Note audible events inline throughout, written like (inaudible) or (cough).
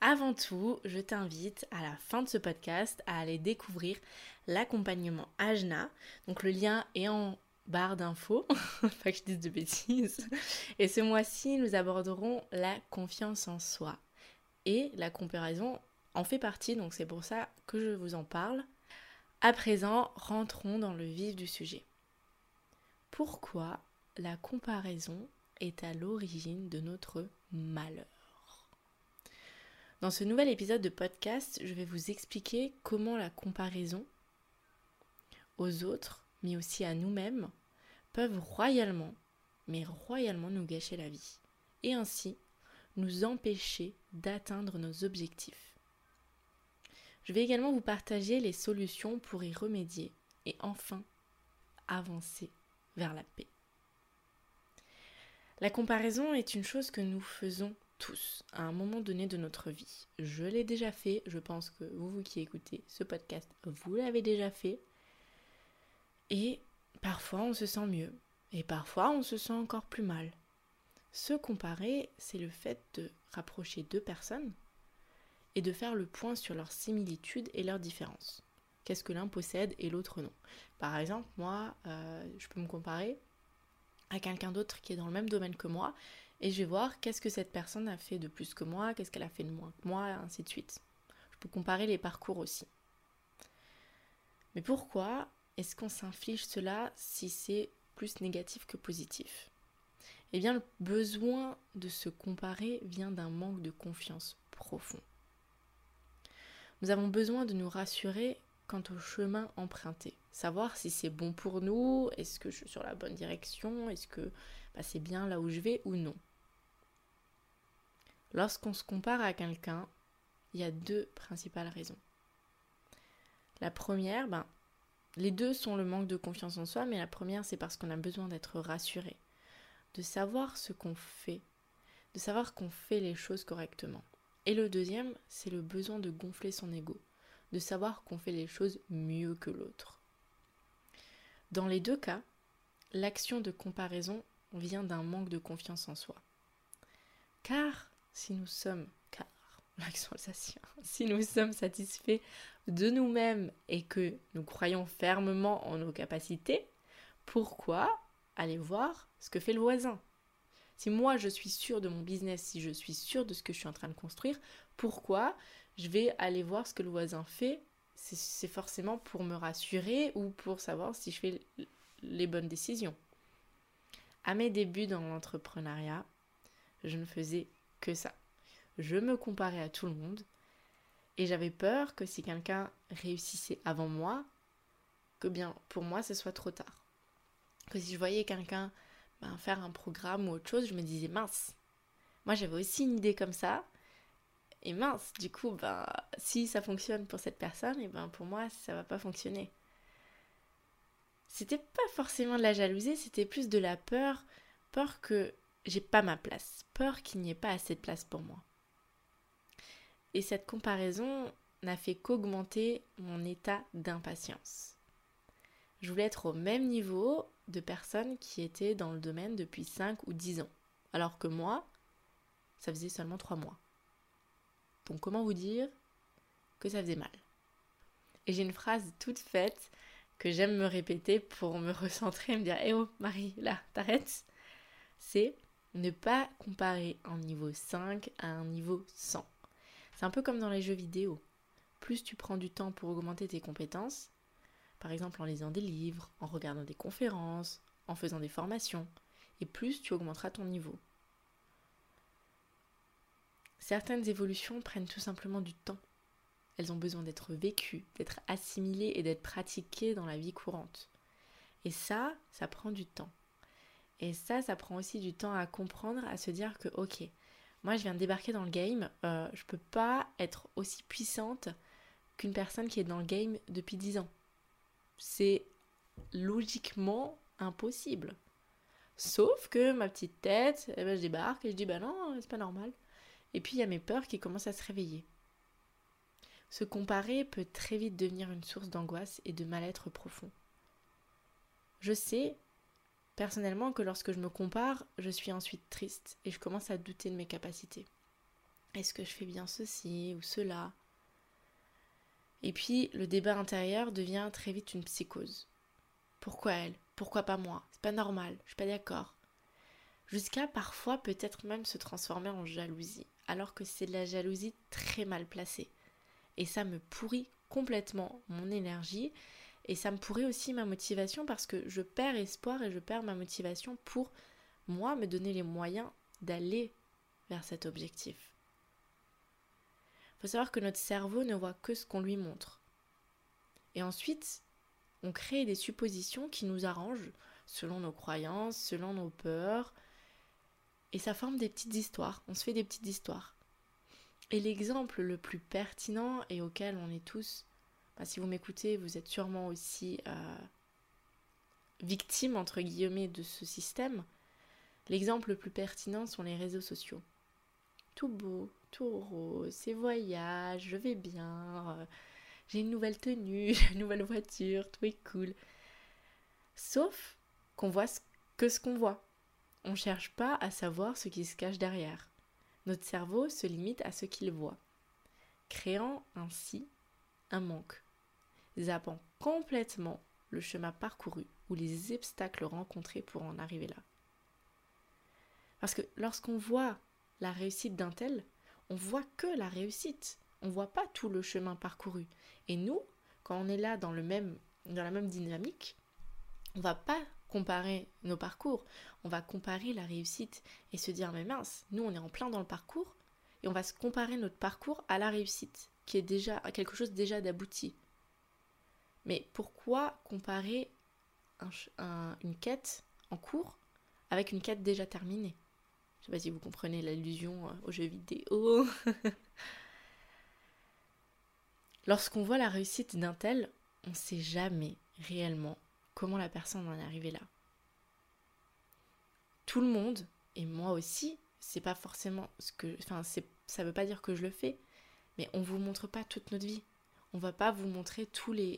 Avant tout, je t'invite à la fin de ce podcast à aller découvrir l'accompagnement Ajna. Donc le lien est en barre d'infos, (laughs) pas que je dise de bêtises. Et ce mois-ci, nous aborderons la confiance en soi. Et la comparaison en fait partie, donc c'est pour ça que je vous en parle. À présent, rentrons dans le vif du sujet pourquoi la comparaison est à l'origine de notre malheur? Dans ce nouvel épisode de podcast, je vais vous expliquer comment la comparaison aux autres, mais aussi à nous-mêmes, peuvent royalement, mais royalement nous gâcher la vie, et ainsi nous empêcher d'atteindre nos objectifs. Je vais également vous partager les solutions pour y remédier et enfin avancer vers la paix. La comparaison est une chose que nous faisons tous à un moment donné de notre vie. Je l'ai déjà fait, je pense que vous, vous qui écoutez ce podcast, vous l'avez déjà fait. Et parfois on se sent mieux, et parfois on se sent encore plus mal. Se comparer, c'est le fait de rapprocher deux personnes et de faire le point sur leurs similitudes et leurs différences qu'est-ce que l'un possède et l'autre non? Par exemple, moi, euh, je peux me comparer à quelqu'un d'autre qui est dans le même domaine que moi et je vais voir qu'est-ce que cette personne a fait de plus que moi, qu'est-ce qu'elle a fait de moins que moi, ainsi de suite. Je peux comparer les parcours aussi. Mais pourquoi est-ce qu'on s'inflige cela si c'est plus négatif que positif? Eh bien, le besoin de se comparer vient d'un manque de confiance profond. Nous avons besoin de nous rassurer quant au chemin emprunté. Savoir si c'est bon pour nous, est-ce que je suis sur la bonne direction, est-ce que bah, c'est bien là où je vais ou non. Lorsqu'on se compare à quelqu'un, il y a deux principales raisons. La première, ben, les deux sont le manque de confiance en soi, mais la première, c'est parce qu'on a besoin d'être rassuré, de savoir ce qu'on fait, de savoir qu'on fait les choses correctement. Et le deuxième, c'est le besoin de gonfler son ego de savoir qu'on fait les choses mieux que l'autre. Dans les deux cas, l'action de comparaison vient d'un manque de confiance en soi. Car si nous sommes, car (laughs) satisfaits de nous-mêmes et que nous croyons fermement en nos capacités, pourquoi aller voir ce que fait le voisin? Si moi je suis sûre de mon business, si je suis sûre de ce que je suis en train de construire, pourquoi je vais aller voir ce que le voisin fait? C'est forcément pour me rassurer ou pour savoir si je fais les bonnes décisions. À mes débuts dans l'entrepreneuriat, je ne faisais que ça. Je me comparais à tout le monde et j'avais peur que si quelqu'un réussissait avant moi, que bien pour moi ce soit trop tard. Que si je voyais quelqu'un ben, faire un programme ou autre chose, je me disais mince. Moi j'avais aussi une idée comme ça, et mince, du coup, ben, si ça fonctionne pour cette personne, et ben pour moi, ça va pas fonctionner. C'était pas forcément de la jalousie, c'était plus de la peur, peur que j'ai pas ma place, peur qu'il n'y ait pas assez de place pour moi. Et cette comparaison n'a fait qu'augmenter mon état d'impatience. Je voulais être au même niveau de personnes qui étaient dans le domaine depuis 5 ou 10 ans, alors que moi, ça faisait seulement 3 mois. Donc comment vous dire que ça faisait mal? Et j'ai une phrase toute faite que j'aime me répéter pour me (laughs) recentrer et me dire Eh oh Marie, là, t'arrêtes? C'est ne pas comparer un niveau 5 à un niveau 100. C'est un peu comme dans les jeux vidéo. Plus tu prends du temps pour augmenter tes compétences, par exemple en lisant des livres, en regardant des conférences, en faisant des formations, et plus tu augmenteras ton niveau. Certaines évolutions prennent tout simplement du temps. Elles ont besoin d'être vécues, d'être assimilées et d'être pratiquées dans la vie courante. Et ça, ça prend du temps. Et ça, ça prend aussi du temps à comprendre, à se dire que, ok, moi je viens de débarquer dans le game, euh, je peux pas être aussi puissante qu'une personne qui est dans le game depuis 10 ans. C'est logiquement impossible. Sauf que ma petite tête, eh ben, je débarque et je dis bah non, c'est pas normal. Et puis il y a mes peurs qui commencent à se réveiller. Se comparer peut très vite devenir une source d'angoisse et de mal-être profond. Je sais personnellement que lorsque je me compare, je suis ensuite triste et je commence à douter de mes capacités. Est-ce que je fais bien ceci ou cela? Et puis le débat intérieur devient très vite une psychose. Pourquoi elle? Pourquoi pas moi? C'est pas normal, je suis pas d'accord. Jusqu'à parfois peut-être même se transformer en jalousie, alors que c'est de la jalousie très mal placée. Et ça me pourrit complètement mon énergie et ça me pourrit aussi ma motivation parce que je perds espoir et je perds ma motivation pour moi me donner les moyens d'aller vers cet objectif. Il faut savoir que notre cerveau ne voit que ce qu'on lui montre. Et ensuite, on crée des suppositions qui nous arrangent selon nos croyances, selon nos peurs. Et ça forme des petites histoires. On se fait des petites histoires. Et l'exemple le plus pertinent et auquel on est tous si vous m'écoutez, vous êtes sûrement aussi euh, victime, entre guillemets, de ce système. L'exemple le plus pertinent sont les réseaux sociaux. Tout beau, tout rose, ces voyages, je vais bien, euh, j'ai une nouvelle tenue, j'ai (laughs) une nouvelle voiture, tout est cool. Sauf qu'on voit que ce qu'on voit. On ne cherche pas à savoir ce qui se cache derrière. Notre cerveau se limite à ce qu'il voit, créant ainsi un manque zappant complètement le chemin parcouru ou les obstacles rencontrés pour en arriver là. Parce que lorsqu'on voit la réussite d'un tel, on voit que la réussite. On voit pas tout le chemin parcouru. Et nous, quand on est là dans, le même, dans la même dynamique, on va pas comparer nos parcours. On va comparer la réussite et se dire mais mince, nous on est en plein dans le parcours et on va se comparer notre parcours à la réussite, qui est déjà quelque chose déjà d'abouti. Mais pourquoi comparer une quête en cours avec une quête déjà terminée? Je sais pas si vous comprenez l'allusion euh, aux jeux vidéo. (laughs) Lorsqu'on voit la réussite d'un tel, on ne sait jamais réellement comment la personne en est arrivée là. Tout le monde, et moi aussi, c'est pas forcément ce que. Enfin, ça veut pas dire que je le fais, mais on vous montre pas toute notre vie on va pas vous montrer tous les,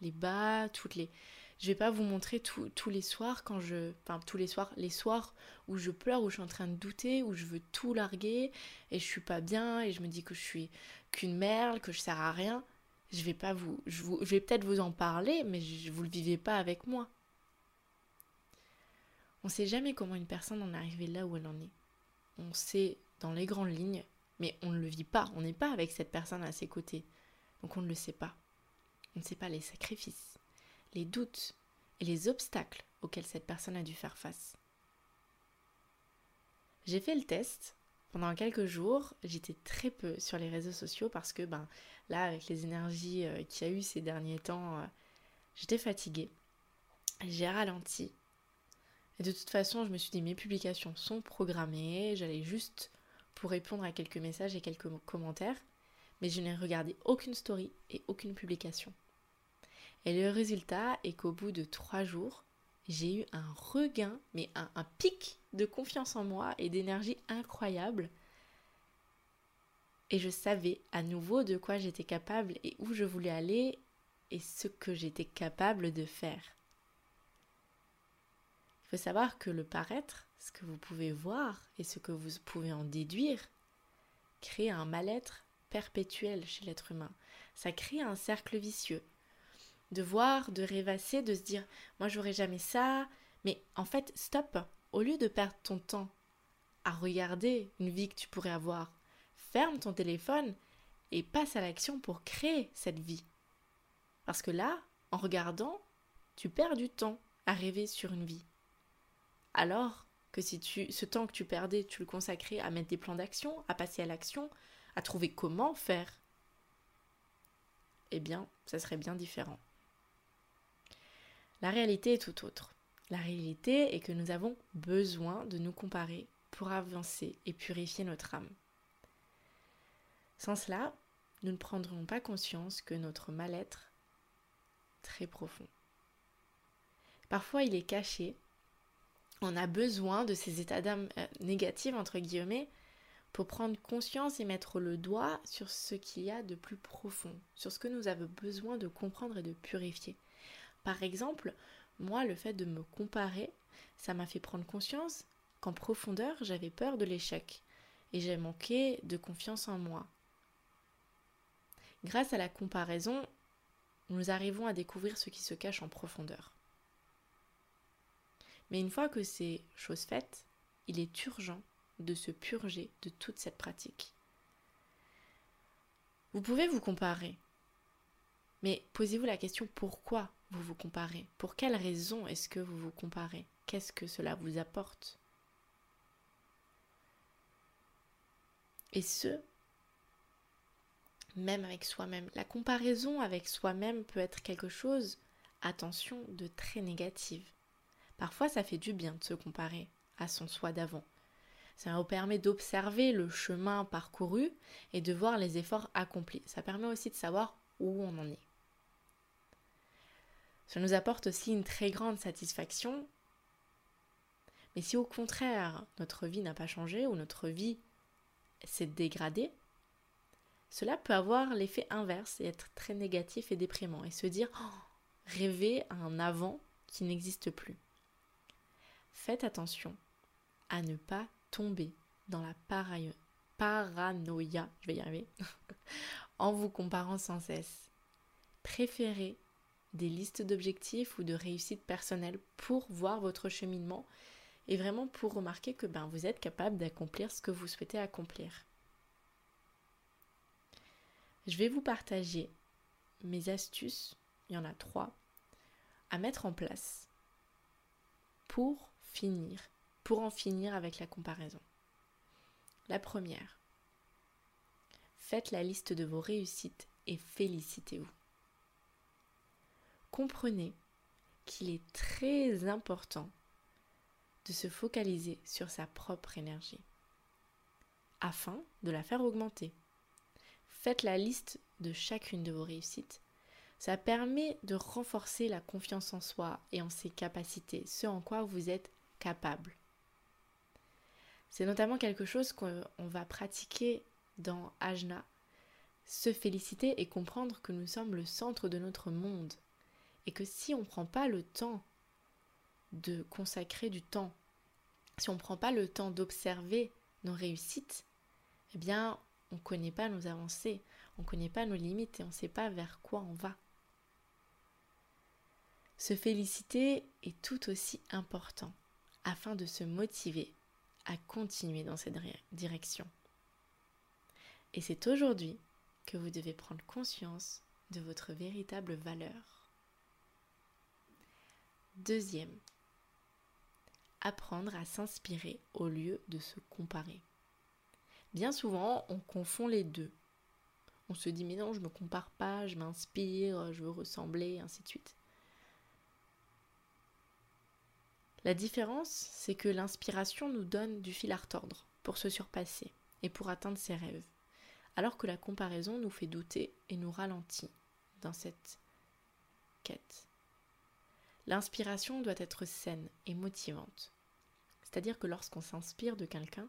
les, bas, toutes les. Je vais pas vous montrer tous les soirs quand je. Enfin, tous les soirs, les soirs où je pleure, où je suis en train de douter, où je veux tout larguer et je suis pas bien et je me dis que je suis qu'une merde, que je sers à rien. Je vais pas vous. Je, vais peut-être vous en parler, mais je, vous le vivez pas avec moi. On sait jamais comment une personne en est arrivée là où elle en est. On sait dans les grandes lignes, mais on ne le vit pas. On n'est pas avec cette personne à ses côtés. Donc on ne le sait pas. On ne sait pas les sacrifices, les doutes et les obstacles auxquels cette personne a dû faire face. J'ai fait le test. Pendant quelques jours, j'étais très peu sur les réseaux sociaux parce que ben là avec les énergies euh, qu'il y a eu ces derniers temps, euh, j'étais fatiguée. J'ai ralenti. Et de toute façon, je me suis dit mes publications sont programmées, j'allais juste pour répondre à quelques messages et quelques commentaires mais je n'ai regardé aucune story et aucune publication. Et le résultat est qu'au bout de trois jours, j'ai eu un regain, mais un, pic de confiance en moi et d'énergie incroyable. Et je savais à nouveau de quoi j'étais capable et où je voulais aller et ce que j'étais capable de faire. Il faut savoir que le paraître, ce que vous pouvez voir et ce que vous pouvez en déduire, crée un mal-être perpétuel chez l'être humain. Ça crée un cercle vicieux. De voir, de rêvasser, de se dire moi j'aurais jamais ça, mais en fait stop, au lieu de perdre ton temps à regarder une vie que tu pourrais avoir, ferme ton téléphone et passe à l'action pour créer cette vie. Parce que là, en regardant, tu perds du temps à rêver sur une vie. Alors que si tu, ce temps que tu perdais, tu le consacrais à mettre des plans d'action, à passer à l'action, à trouver comment faire, eh bien, ça serait bien différent. La réalité est tout autre. La réalité est que nous avons besoin de nous comparer pour avancer et purifier notre âme. Sans cela, nous ne prendrons pas conscience que notre mal-être très profond. Parfois, il est caché. On a besoin de ces états d'âme euh, négatifs, entre guillemets, pour prendre conscience et mettre le doigt sur ce qu'il y a de plus profond, sur ce que nous avons besoin de comprendre et de purifier. Par exemple, moi, le fait de me comparer, ça m'a fait prendre conscience qu'en profondeur, j'avais peur de l'échec et j'ai manqué de confiance en moi. Grâce à la comparaison, nous arrivons à découvrir ce qui se cache en profondeur. Mais une fois que c'est chose faite, il est urgent de se purger de toute cette pratique. Vous pouvez vous comparer, mais posez-vous la question pourquoi vous vous comparez? Pour quelle raison est-ce que vous vous comparez? Qu'est-ce que cela vous apporte? Et ce, même avec soi-même. La comparaison avec soi-même peut être quelque chose, attention, de très négatif. Parfois, ça fait du bien de se comparer à son soi d'avant. Ça nous permet d'observer le chemin parcouru et de voir les efforts accomplis. Ça permet aussi de savoir où on en est. Ça nous apporte aussi une très grande satisfaction. Mais si au contraire notre vie n'a pas changé ou notre vie s'est dégradée, cela peut avoir l'effet inverse et être très négatif et déprimant et se dire oh, rêver à un avant qui n'existe plus. Faites attention à ne pas tomber dans la paranoïa, je vais y arriver, (laughs) en vous comparant sans cesse. Préférez des listes d'objectifs ou de réussites personnelles pour voir votre cheminement et vraiment pour remarquer que ben, vous êtes capable d'accomplir ce que vous souhaitez accomplir je vais vous partager mes astuces, il y en a trois, à mettre en place pour finir, pour en finir avec la comparaison. La première, faites la liste de vos réussites et félicitez-vous. Comprenez qu'il est très important de se focaliser sur sa propre énergie afin de la faire augmenter faites la liste de chacune de vos réussites. Ça permet de renforcer la confiance en soi et en ses capacités, ce en quoi vous êtes capable. C'est notamment quelque chose qu'on va pratiquer dans Ajna, se féliciter et comprendre que nous sommes le centre de notre monde et que si on ne prend pas le temps de consacrer du temps, si on ne prend pas le temps d'observer nos réussites, eh bien on ne connaît pas nos avancées, on ne connaît pas nos limites et on ne sait pas vers quoi on va. Se féliciter est tout aussi important afin de se motiver à continuer dans cette direction. Et c'est aujourd'hui que vous devez prendre conscience de votre véritable valeur. Deuxième, apprendre à s'inspirer au lieu de se comparer. Bien souvent, on confond les deux. On se dit mais non, je me compare pas, je m'inspire, je veux ressembler, ainsi de suite. La différence, c'est que l'inspiration nous donne du fil à retordre pour se surpasser et pour atteindre ses rêves, alors que la comparaison nous fait douter et nous ralentit dans cette quête. L'inspiration doit être saine et motivante. C'est-à-dire que lorsqu'on s'inspire de quelqu'un,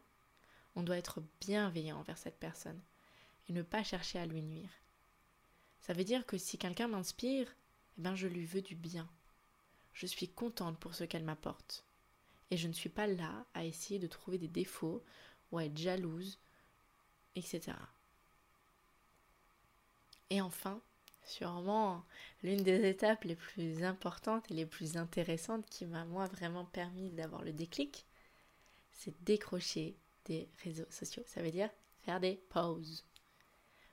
on doit être bienveillant envers cette personne et ne pas chercher à lui nuire. Ça veut dire que si quelqu'un m'inspire, eh ben je lui veux du bien. Je suis contente pour ce qu'elle m'apporte. Et je ne suis pas là à essayer de trouver des défauts ou à être jalouse, etc. Et enfin, sûrement l'une des étapes les plus importantes et les plus intéressantes qui m'a moi vraiment permis d'avoir le déclic, c'est décrocher des réseaux sociaux. Ça veut dire faire des pauses.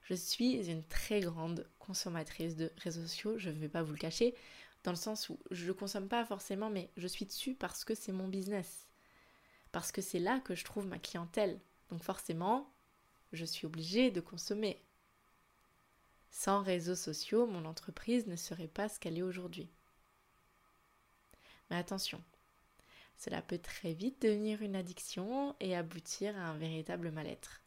Je suis une très grande consommatrice de réseaux sociaux, je ne vais pas vous le cacher, dans le sens où je ne consomme pas forcément, mais je suis dessus parce que c'est mon business. Parce que c'est là que je trouve ma clientèle. Donc forcément, je suis obligée de consommer. Sans réseaux sociaux, mon entreprise ne serait pas ce qu'elle est aujourd'hui. Mais attention, cela peut très vite devenir une addiction et aboutir à un véritable mal-être,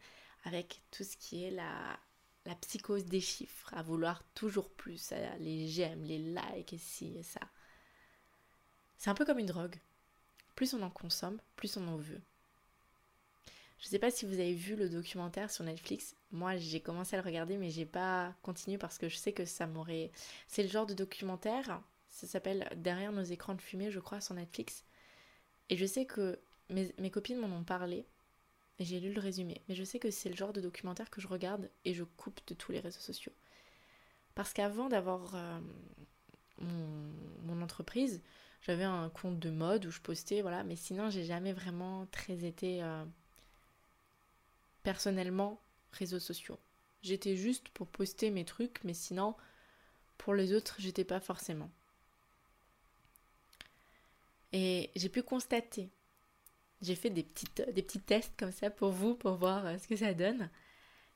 avec tout ce qui est la, la psychose des chiffres, à vouloir toujours plus, les j'aime, les likes et ci et ça. C'est un peu comme une drogue. Plus on en consomme, plus on en veut. Je ne sais pas si vous avez vu le documentaire sur Netflix. Moi, j'ai commencé à le regarder, mais j'ai pas continué parce que je sais que ça m'aurait. C'est le genre de documentaire. Ça s'appelle Derrière nos écrans de fumée, je crois, sur Netflix. Et je sais que mes, mes copines m'en ont parlé. J'ai lu le résumé. Mais je sais que c'est le genre de documentaire que je regarde et je coupe de tous les réseaux sociaux. Parce qu'avant d'avoir euh, mon, entreprise, j'avais un compte de mode où je postais, voilà. Mais sinon, j'ai jamais vraiment très été euh, personnellement réseaux sociaux. J'étais juste pour poster mes trucs, mais sinon, pour les autres, j'étais pas forcément. Et j'ai pu constater j'ai fait des, petites, des petits tests comme ça pour vous, pour voir euh, ce que ça donne.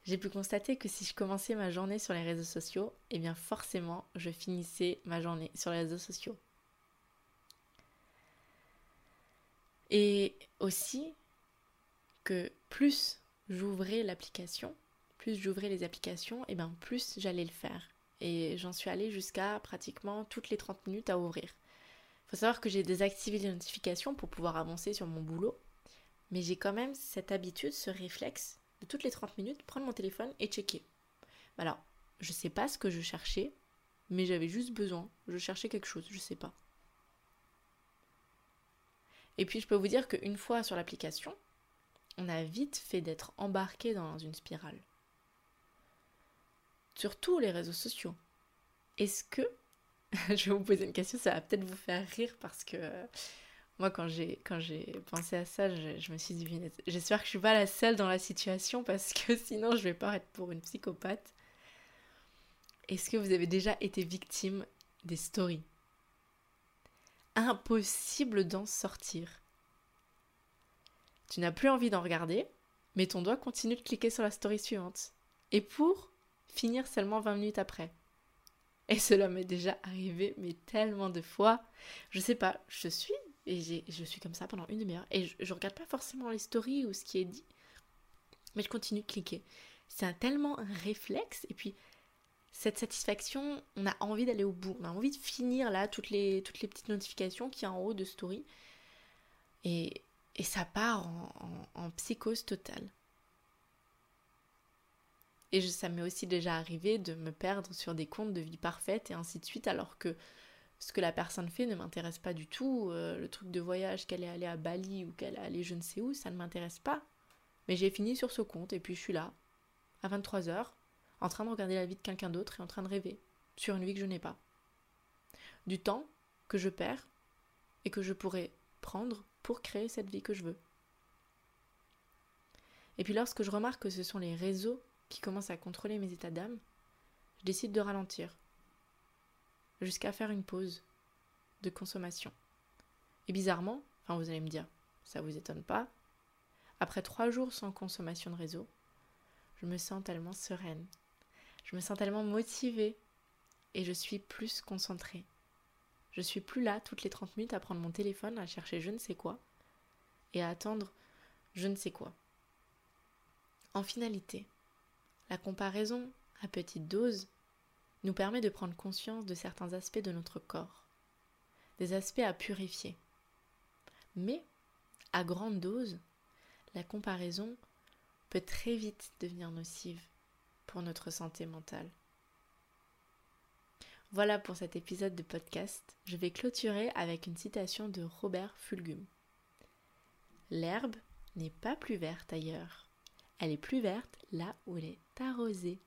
J'ai pu constater que si je commençais ma journée sur les réseaux sociaux, eh bien forcément, je finissais ma journée sur les réseaux sociaux. Et aussi que plus j'ouvrais l'application, plus j'ouvrais les applications, et eh plus j'allais le faire. Et j'en suis allée jusqu'à pratiquement toutes les 30 minutes à ouvrir faut savoir que j'ai désactivé les notifications pour pouvoir avancer sur mon boulot. Mais j'ai quand même cette habitude, ce réflexe de toutes les 30 minutes prendre mon téléphone et checker. Alors, je sais pas ce que je cherchais, mais j'avais juste besoin. Je cherchais quelque chose, je sais pas. Et puis je peux vous dire qu'une fois sur l'application, on a vite fait d'être embarqué dans une spirale. Sur tous les réseaux sociaux. Est-ce que (laughs) je vais vous poser une question, ça va peut-être vous faire rire parce que euh, moi, quand j'ai, pensé à ça, je, me suis dit, j'espère que je suis pas la seule dans la situation parce que (laughs) sinon je vais pas être pour une psychopathe. Est-ce que vous avez déjà été victime des stories? Impossible d'en sortir. Tu n'as plus envie d'en regarder, mais ton doigt continue de cliquer sur la story suivante. Et pour finir seulement 20 minutes après. Et cela m'est déjà arrivé, mais tellement de fois. Je sais pas, je suis, et je suis comme ça pendant une demi-heure. Et je, je, regarde pas forcément les stories ou ce qui est dit, mais je continue de cliquer. C'est tellement un réflexe, et puis cette satisfaction, on a envie d'aller au bout. On a envie de finir là toutes les, toutes les petites notifications qui y a en haut de story. Et, et ça part en, en psychose totale. Et ça m'est aussi déjà arrivé de me perdre sur des comptes de vie parfaite et ainsi de suite, alors que ce que la personne fait ne m'intéresse pas du tout. Euh, le truc de voyage, qu'elle est allée à Bali ou qu'elle est allée je ne sais où, ça ne m'intéresse pas. Mais j'ai fini sur ce compte et puis je suis là, à 23h, en train de regarder la vie de quelqu'un d'autre et en train de rêver, sur une vie que je n'ai pas. Du temps que je perds et que je pourrais prendre pour créer cette vie que je veux. Et puis lorsque je remarque que ce sont les réseaux qui commence à contrôler mes états d'âme, je décide de ralentir, jusqu'à faire une pause de consommation. Et bizarrement, enfin vous allez me dire, ça vous étonne pas, après trois jours sans consommation de réseau, je me sens tellement sereine, je me sens tellement motivée et je suis plus concentrée. Je suis plus là toutes les 30 minutes à prendre mon téléphone, à chercher je ne sais quoi et à attendre je ne sais quoi. En finalité, la comparaison, à petite dose, nous permet de prendre conscience de certains aspects de notre corps, des aspects à purifier. Mais, à grande dose, la comparaison peut très vite devenir nocive pour notre santé mentale. Voilà pour cet épisode de podcast. Je vais clôturer avec une citation de Robert Fulgum. L'herbe n'est pas plus verte ailleurs. Elle est plus verte là où elle est arrosée.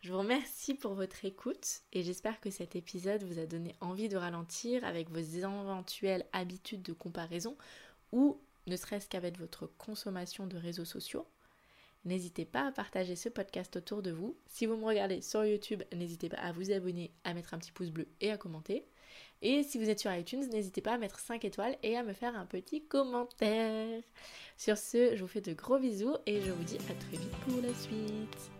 Je vous remercie pour votre écoute et j'espère que cet épisode vous a donné envie de ralentir avec vos éventuelles habitudes de comparaison ou ne serait-ce qu'avec votre consommation de réseaux sociaux. N'hésitez pas à partager ce podcast autour de vous. Si vous me regardez sur YouTube, n'hésitez pas à vous abonner, à mettre un petit pouce bleu et à commenter. Et si vous êtes sur iTunes, n'hésitez pas à mettre 5 étoiles et à me faire un petit commentaire. Sur ce, je vous fais de gros bisous et je vous dis à très vite pour la suite.